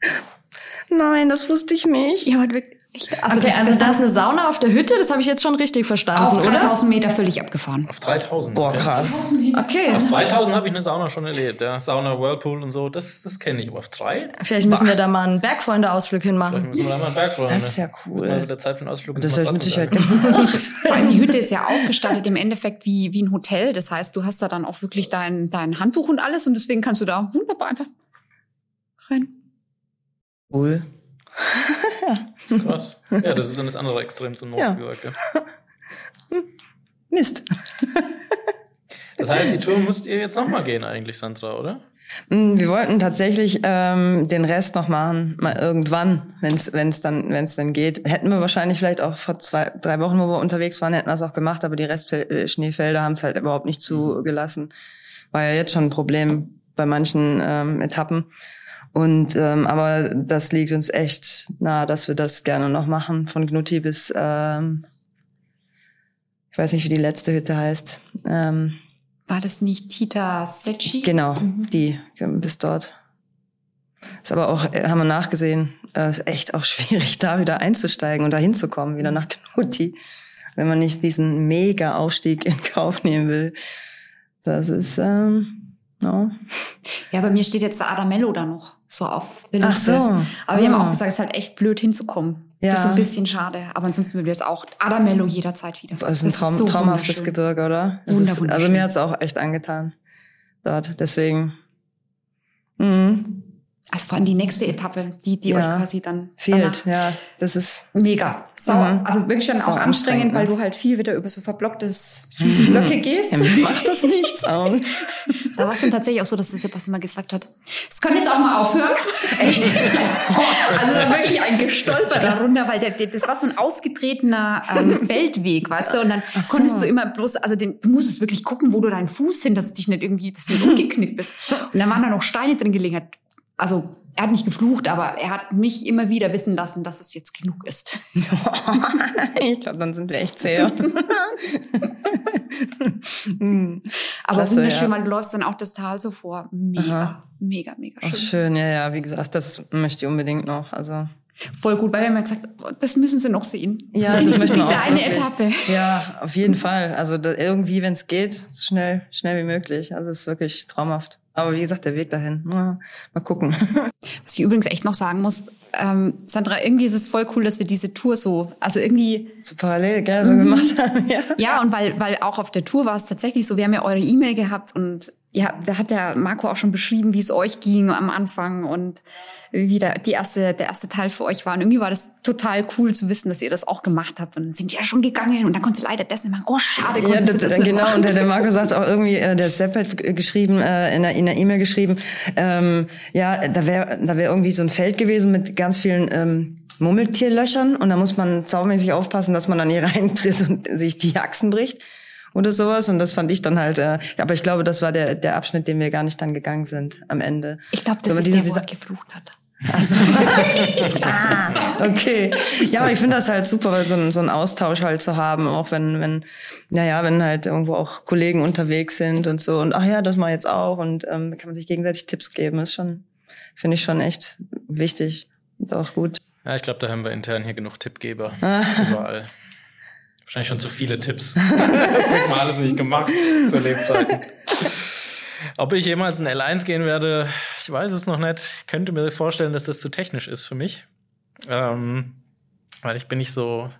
Nein, das wusste ich nicht. Ja, wirklich. Also, okay, also da ist eine Sauna auf der Hütte, das habe ich jetzt schon richtig verstanden, auf 3000 Meter völlig abgefahren. Auf 3000? Boah, krass. Okay. Auf 2000 habe ich eine Sauna schon erlebt, ja. Sauna, Whirlpool und so, das, das kenne ich. Aber auf drei? Vielleicht müssen bah. wir da mal einen Bergfreunde-Ausflug hinmachen. Vielleicht müssen wir da mal einen Bergfreunde. Das ist ja cool. Mal mit der Zeit für einen Ausflug das habe ich mit Sicherheit gemacht. Vor allem die Hütte ist ja ausgestattet im Endeffekt wie, wie ein Hotel. Das heißt, du hast da dann auch wirklich dein, dein Handtuch und alles und deswegen kannst du da wunderbar einfach rein. Cool. Krass. Ja, das ist dann das andere Extrem zum Ja. Nordfjord. gell? Mist. Das heißt, die Tour müsst ihr jetzt nochmal gehen eigentlich, Sandra, oder? Mm, Wir wollten tatsächlich ähm, den Rest noch machen, mal irgendwann, wenn es wenn's dann wenn's dann geht. Hätten wir wahrscheinlich vielleicht auch vor zwei, drei Wochen, wo wir unterwegs waren, hätten wir es auch gemacht, aber die Restschneefelder haben es halt überhaupt nicht zugelassen. War ja jetzt schon ein Problem bei manchen ähm, Etappen. Und ähm, aber das liegt uns echt nahe, dass wir das gerne noch machen, von Gnutti bis ähm, ich weiß nicht, wie die letzte Hütte heißt. Ähm, War das nicht Tita Secchi? Genau, die bis dort. Ist aber auch, äh, haben wir nachgesehen, äh, ist echt auch schwierig, da wieder einzusteigen und da hinzukommen, wieder nach Knuti. Wenn man nicht diesen mega Aufstieg in Kauf nehmen will. Das ist, ähm, no. Ja, bei mir steht jetzt der Adamello da noch so auf der Ach Liste. so. Aber wir haben Ah. auch gesagt, es ist halt echt blöd hinzukommen. Ja. Das ist ein bisschen schade. Aber ansonsten will wir jetzt auch Adamello jederzeit wieder. Das ist ein Traum, so traumhaftes. Gebirge, oder? Es ist, also mir hat's auch echt angetan. Dort, deswegen. Mhm. Also vor allem die nächste Etappe, die, die Ja. euch quasi dann Fehlt, ja. Das ist, Mega. Sau, Mhm. Also wirklich dann Sau auch anstrengend, ne? weil du halt viel wieder über so verblocktes Riesenblöcke gehst. ja, macht das nichts aus. Da war es dann tatsächlich auch so, dass der Sebastian mal gesagt hat, es kann jetzt auch mal aufhören. Echt? also wirklich ein Gestolper darunter, weil der, der, das war so ein ausgetretener ähm, Feldweg, weißt du? Und dann so. konntest du immer bloß, also den, du musstest wirklich gucken, wo du deinen Fuß hin, dass du dich nicht irgendwie, dass du nicht umgeknickt bist. Und dann waren da noch Steine drin gelegen. Also er hat nicht geflucht, aber er hat mich immer wieder wissen lassen, dass es jetzt genug ist. ich glaube, dann sind wir echt. Hm. Aber Klasse, wunderschön, ja. du läufst dann auch das Tal so vor. Mega, Aha. mega, mega schön. Ach, schön, ja, ja, wie gesagt, das möchte ich unbedingt noch. Also, Voll gut, weil wir haben ja gesagt, oh, das müssen sie noch sehen. ja, das das ist diese auch eine wirklich. Etappe. Ja, auf jeden Fall. Also da, irgendwie, wenn es geht, so schnell, schnell wie möglich. Also es ist wirklich traumhaft. Aber wie gesagt, der Weg dahin, mal gucken. Was ich übrigens echt noch sagen muss, ähm, Sandra, irgendwie ist es voll cool, dass wir diese Tour so, also irgendwie, So parallel, gell, so gemacht haben, ja. ja, und weil, weil auch auf der Tour war es tatsächlich so, wir haben ja eure E-Mail gehabt und ja, da hat der Marco auch schon beschrieben, wie es euch ging am Anfang und wie der, die erste, der erste Teil für euch war. Und irgendwie war das total cool zu wissen, dass ihr das auch gemacht habt. Und dann sind die ja schon gegangen und dann konnte leider das nicht machen. Oh, schade, Ja, konntest das, du das genau. machen. Und der, der Marco sagt auch irgendwie, äh, der Sepp hat geschrieben, äh, in der in der E-Mail geschrieben, ähm, ja, da wäre da wär irgendwie so ein Feld gewesen mit ganz vielen ähm, Murmeltierlöchern und da muss man saumäßig aufpassen, dass man dann hier reintritt und sich die Achsen bricht oder sowas. Und das fand ich dann halt, äh, aber ich glaube, das war der, der Abschnitt, den wir gar nicht dann gegangen sind am Ende. Ich glaube, das So, ist diese- der, wo er geflucht hat. Also, ah, okay. Ja, aber ich finde das halt super, weil so ein, so ein Austausch halt zu haben, auch wenn, wenn, naja, wenn halt irgendwo auch Kollegen unterwegs sind und so und ach ja, das mal jetzt auch und ähm, kann man sich gegenseitig Tipps geben, ist schon, finde ich schon echt wichtig und auch gut. Ja, ich glaube, da haben wir intern hier genug Tippgeber. Überall. Wahrscheinlich schon zu viele Tipps. das kriegt man alles nicht gemacht zu Lebzeiten. Ob ich jemals in L1 gehen werde, ich weiß es noch nicht. Ich könnte mir vorstellen, dass das zu technisch ist für mich. Ähm, weil ich bin nicht so,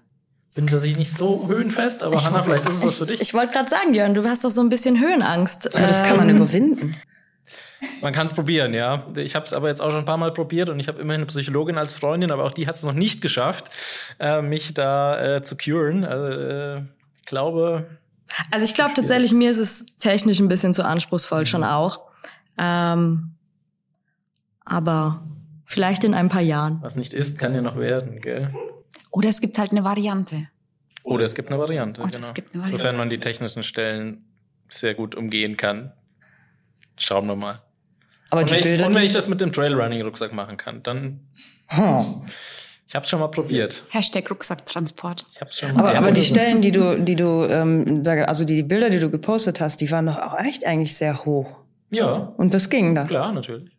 bin tatsächlich nicht so höhenfest, aber Hanna, vielleicht ist es was für dich. Ich wollte gerade sagen, Jörn, du hast doch so ein bisschen Höhenangst. Aber das kann man Ähm, überwinden. Man kann es probieren, ja. Ich habe es aber jetzt auch schon ein paar Mal probiert und ich habe immerhin eine Psychologin als Freundin, aber auch die hat es noch nicht geschafft, äh, mich da äh, zu curen. Also, äh, ich glaube, Also ich glaube tatsächlich, mir ist es technisch ein bisschen zu anspruchsvoll schon auch. Ähm, aber vielleicht in ein paar Jahren. was nicht ist, kann ja noch werden, gell? Oder es gibt halt eine Variante. Oder es gibt eine Variante, Oder genau. es gibt eine Variante. Sofern man die technischen Stellen sehr gut umgehen kann. Schauen wir mal. Aber Und die wenn, ich, Bilder, und wenn ich das mit dem Trailrunning-Rucksack machen kann, dann. Hm. Ich habe es schon mal probiert. Hashtag Rucksacktransport. Ich hab's schon mal aber, aber die Stellen, die du, die du, ähm, da- also die Bilder, die du gepostet hast, die waren doch auch echt eigentlich sehr hoch. Ja, Und das ging da. Klar, natürlich.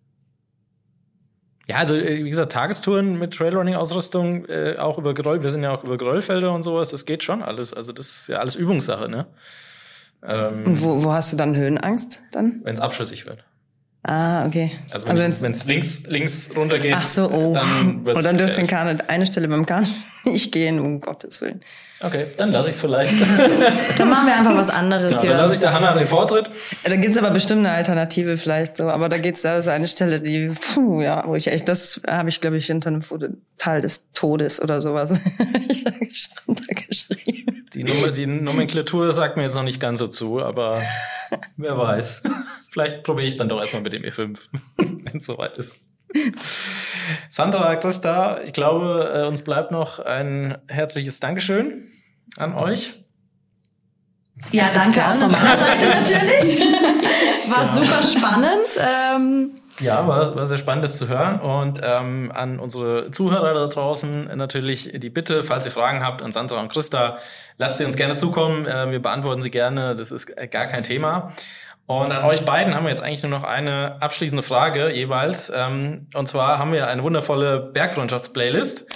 Ja, also äh, wie gesagt, Tagestouren mit Trailrunning-Ausrüstung, äh, auch über Geröll, wir sind ja auch über Geröllfelder und sowas, das geht schon alles. Also das ist ja alles Übungssache, ne? Und Ähm, wo, wo hast du dann Höhenangst dann? Wenn es abschüssig wird. Ah, okay. Also wenn es also links, links runtergeht, ach so, oh. dann wird's Und dann dürfte Kahn eine Stelle beim Kahn nicht gehen, um Gottes Willen. Okay, dann lasse ich es vielleicht. dann machen wir einfach was anderes genau, hier. Dann lasse ich der Hanna den Vortritt. Da gibt's aber bestimmt eine Alternative vielleicht so, aber da geht's da ist eine Stelle, die, puh, ja, wo ich echt, das habe ich glaube ich hinter einem Teil des Todes oder sowas ich runtergeschrieben. Die, Nummer, die Nomenklatur sagt mir jetzt noch nicht ganz so zu, aber wer weiß. Vielleicht probiere ich dann doch erstmal mit dem E5, wenn es soweit ist. Sandra, Christa, ich glaube, äh, uns bleibt noch ein herzliches Dankeschön an euch. Ja, danke auch von meiner Seite natürlich. War ja. super spannend. Ähm ja, war, war sehr spannend, das zu hören. Und ähm, an unsere Zuhörer da draußen natürlich die Bitte, falls ihr Fragen habt an Sandra und Christa, lasst sie uns gerne zukommen. Äh, wir beantworten sie gerne. Das ist gar kein Thema. Und an euch beiden haben wir jetzt eigentlich nur noch eine abschließende Frage jeweils. Ähm, und zwar haben wir eine wundervolle Bergfreundschafts-Playlist,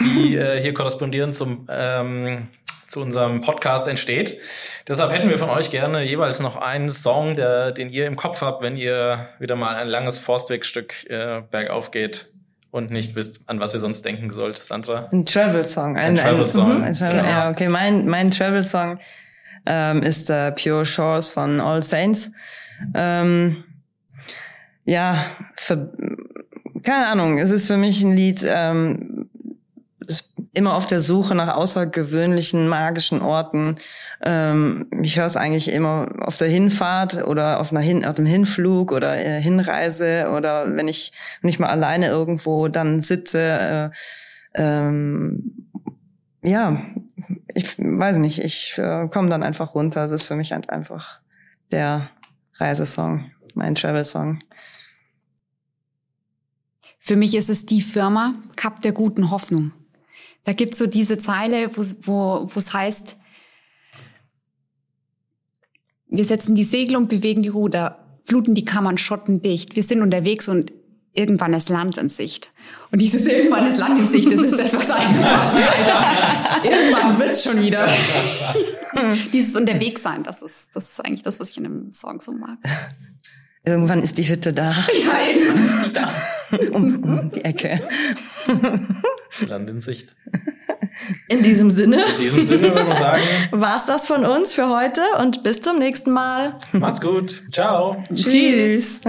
die äh, hier korrespondierend zum, ähm, zu unserem Podcast entsteht. Deshalb hätten wir von euch gerne jeweils noch einen Song, der, den ihr im Kopf habt, wenn ihr wieder mal ein langes Forstwegstück äh, bergauf geht und nicht wisst, an was ihr sonst denken sollt, Sandra. Ein Travel-Song. Ein, ein Travel-Song. Ein, Travel, genau. Ja, okay, mein, mein Travel-Song ähm, ist äh, Pure Shores von All Saints. Ähm, ja, für, keine Ahnung, es ist für mich ein Lied, ähm, immer auf der Suche nach außergewöhnlichen magischen Orten. Ähm, ich höre es eigentlich immer auf der Hinfahrt oder auf, einer Hin auf dem Hinflug oder äh, Hinreise oder wenn ich ich mal alleine irgendwo dann sitze. Äh, ähm, ja, ich weiß nicht, ich äh, komme dann einfach runter. Es ist für mich halt einfach der Reisesong, mein Travel-Song. Für mich ist es die Firma Cup der guten Hoffnung. Da gibt's so diese Zeile, wo es heißt, wir setzen die Segel und bewegen die Ruder, fluten die Kammern schottendicht. Wir sind unterwegs und irgendwann ist Land in Sicht. Und dieses irgendwann ist Land in Sicht, das ist das, was eigentlich passiert, Alter. Irgendwann wird's schon wieder. dieses Unterwegssein, das ist, das ist eigentlich das, was ich in dem Song so mag. Irgendwann ist die Hütte da. Ja, irgendwann ist sie da. um, um die Ecke. Land in Sicht. In diesem Sinne. In diesem Sinne würde ich sagen. War's das von uns für heute und bis zum nächsten Mal. Macht's gut. Ciao. Tschüss.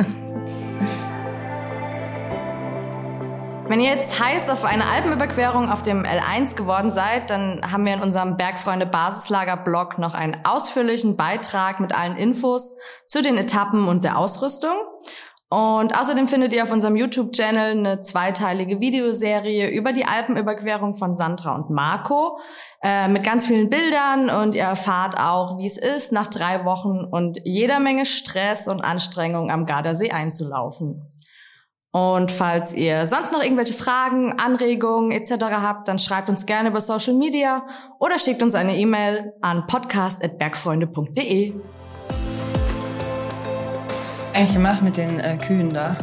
Wenn ihr jetzt heiß auf eine Alpenüberquerung auf dem L1 geworden seid, dann haben wir in unserem Bergfreunde Basislager Blog noch einen ausführlichen Beitrag mit allen Infos zu den Etappen und der Ausrüstung. Und außerdem findet ihr auf unserem YouTube-Channel eine zweiteilige Videoserie über die Alpenüberquerung von Sandra und Marco äh, mit ganz vielen Bildern und ihr erfahrt auch, wie es ist, nach drei Wochen und jeder Menge Stress und Anstrengung am Gardasee einzulaufen. Und falls ihr sonst noch irgendwelche Fragen, Anregungen etc. habt, dann schreibt uns gerne über Social Media oder schickt uns eine E-Mail an podcast.bergfreunde.de. Eigentlich gemacht mit den äh, Kühen da.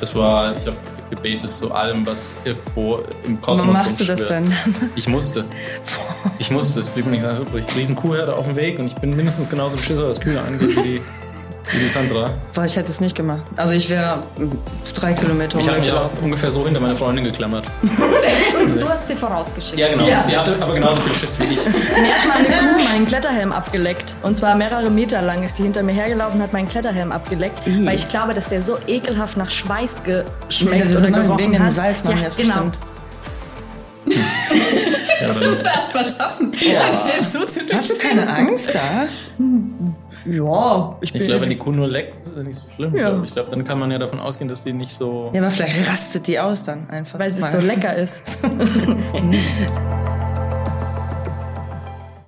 Das war, ich habe gebetet zu allem, was irgendwo im Kosmos Warum machst du das denn? Ich musste. Ich musste. Es blieb mir nicht übrig. Riesen Kuhherde auf dem Weg und ich bin mindestens genauso beschissen, was Kühe angeht, wie die wie Sandra? Boah, ich hätte es nicht gemacht. Also ich wäre drei Kilometer Ich habe mich auch ungefähr so hinter meine Freundin geklammert. du hast sie vorausgeschickt. Ja, genau. Ja. Sie hatte aber genauso viel Schiss wie ich. Mir hat meine Kuh meinen Kletterhelm abgeleckt. Und zwar mehrere Meter lang ist die hinter mir hergelaufen und hat meinen Kletterhelm abgeleckt. I. Weil ich glaube, dass der so ekelhaft nach Schweiß geschmeckt nee, oder gerochen wegen dem Salz machen ja, jetzt genau. bestimmt. ja, das musst du erst mal schaffen. Ja. So Hast du keine Angst da? Ja, ich, ich glaube, wenn die Kuh nur leckt, ist das nicht so schlimm. Ja. Ich glaube, dann kann man ja davon ausgehen, dass die nicht so. Ja, aber vielleicht rastet die aus dann einfach. Weil sie so lecker ist.